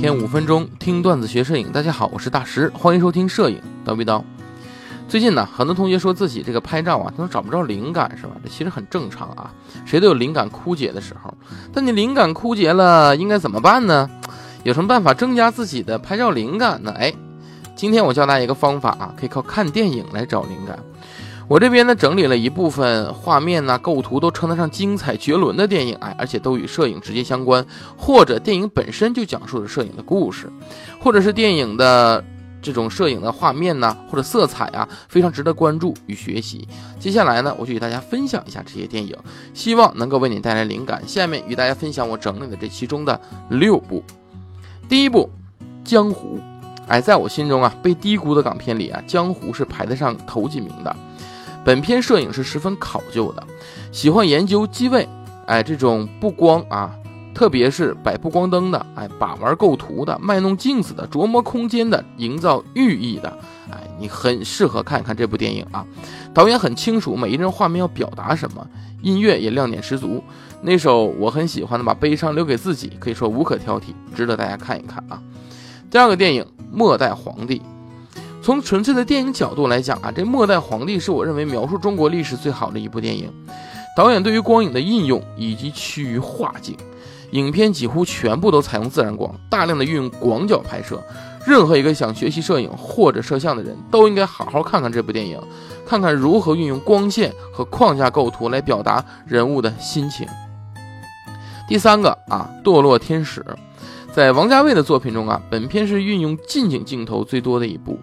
天五分钟听段子学摄影，大家好，我是大石，欢迎收听摄影叨逼叨。最近呢，很多同学说自己这个拍照啊，他都找不着灵感，是吧？这其实很正常啊，谁都有灵感枯竭的时候。但你灵感枯竭了，应该怎么办呢？有什么办法增加自己的拍照灵感呢？哎，今天我教大家一个方法啊，可以靠看电影来找灵感。我这边呢整理了一部分画面呐、构图都称得上精彩绝伦的电影，哎，而且都与摄影直接相关，或者电影本身就讲述着摄影的故事，或者是电影的这种摄影的画面呐，或者色彩啊，非常值得关注与学习。接下来呢，我就与大家分享一下这些电影，希望能够为你带来灵感。下面与大家分享我整理的这其中的六部。第一部《江湖》，哎，在我心中啊，被低估的港片里啊，《江湖》是排得上头几名的。本片摄影是十分考究的，喜欢研究机位，哎，这种布光啊，特别是摆布光灯的，哎，把玩构图的，卖弄镜子的，琢磨空间的，营造寓意的，哎，你很适合看一看这部电影啊。导演很清楚每一帧画面要表达什么，音乐也亮点十足。那首我很喜欢的《把悲伤留给自己》，可以说无可挑剔，值得大家看一看啊。第二个电影《末代皇帝》。从纯粹的电影角度来讲啊，这《末代皇帝》是我认为描述中国历史最好的一部电影。导演对于光影的应用以及趋于画境，影片几乎全部都采用自然光，大量的运用广角拍摄。任何一个想学习摄影或者摄像的人都应该好好看看这部电影，看看如何运用光线和框架构图来表达人物的心情。第三个啊，《堕落天使》。在王家卫的作品中啊，本片是运用近景镜头最多的一部。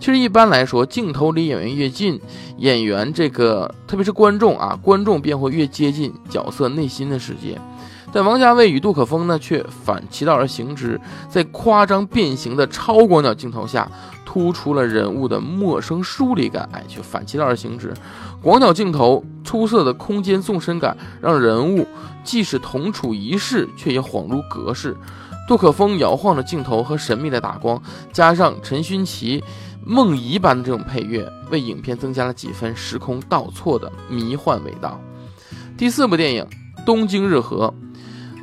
其实一般来说，镜头离演员越近，演员这个特别是观众啊，观众便会越接近角色内心的世界。但王家卫与杜可风呢，却反其道而行之，在夸张变形的超广角镜头下，突出了人物的陌生疏离感。哎，却反其道而行之，广角镜头出色的空间纵深感，让人物即使同处一室，却也恍如隔世。杜可风摇晃的镜头和神秘的打光，加上陈勋奇梦遗般的这种配乐，为影片增加了几分时空倒错的迷幻味道。第四部电影《东京日和》，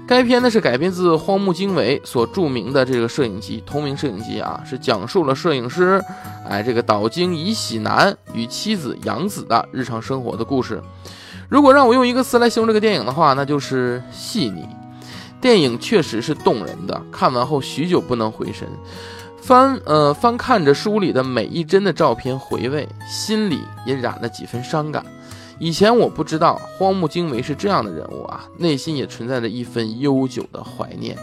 该片呢是改编自荒木经惟所著名的这个摄影集同名摄影集啊，是讲述了摄影师哎这个岛津乙喜男与妻子杨子的日常生活的故事。如果让我用一个词来形容这个电影的话，那就是细腻。电影确实是动人的，看完后许久不能回神。翻呃翻看着书里的每一帧的照片，回味，心里也染了几分伤感。以前我不知道荒木经惟是这样的人物啊，内心也存在着一份悠久的怀念。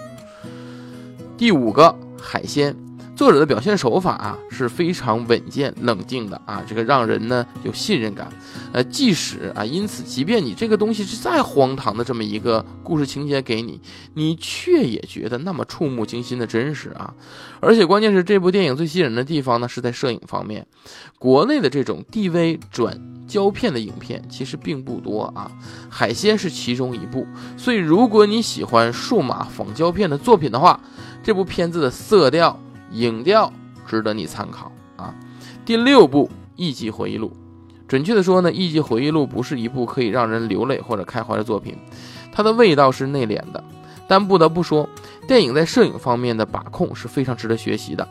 第五个海鲜。作者的表现手法啊是非常稳健冷静的啊，这个让人呢有信任感。呃，即使啊，因此，即便你这个东西是再荒唐的这么一个故事情节给你，你却也觉得那么触目惊心的真实啊。而且关键是这部电影最吸引人的地方呢是在摄影方面，国内的这种 DV 转胶片的影片其实并不多啊，海鲜是其中一部。所以如果你喜欢数码仿胶片的作品的话，这部片子的色调。影调值得你参考啊！第六部《艺伎回忆录》，准确的说呢，《艺伎回忆录》不是一部可以让人流泪或者开怀的作品，它的味道是内敛的。但不得不说，电影在摄影方面的把控是非常值得学习的。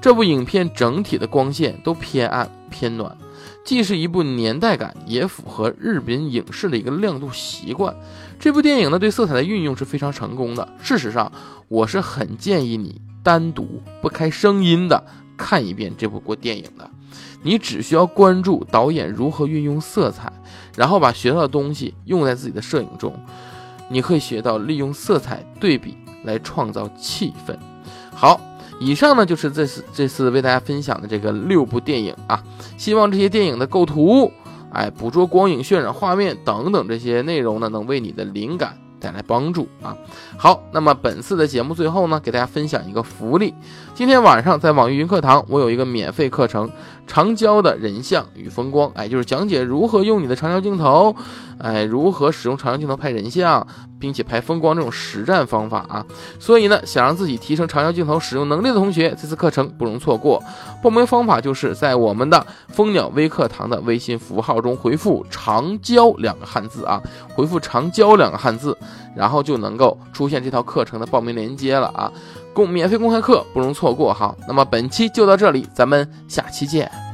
这部影片整体的光线都偏暗偏暖，既是一部年代感，也符合日本影视的一个亮度习惯。这部电影呢，对色彩的运用是非常成功的。事实上，我是很建议你。单独不开声音的看一遍这部过电影的，你只需要关注导演如何运用色彩，然后把学到的东西用在自己的摄影中，你会学到利用色彩对比来创造气氛。好，以上呢就是这次这次为大家分享的这个六部电影啊，希望这些电影的构图、哎捕捉光影、渲染画面等等这些内容呢，能为你的灵感。带来帮助啊！好，那么本次的节目最后呢，给大家分享一个福利。今天晚上在网易云课堂，我有一个免费课程《长焦的人像与风光》，哎，就是讲解如何用你的长焦镜头，哎，如何使用长焦镜头拍人像。并且拍风光这种实战方法啊，所以呢，想让自己提升长焦镜头使用能力的同学，这次课程不容错过。报名方法就是在我们的蜂鸟微课堂的微信符号中回复“长焦”两个汉字啊，回复“长焦”两个汉字，然后就能够出现这套课程的报名链接了啊。公免费公开课不容错过哈。那么本期就到这里，咱们下期见。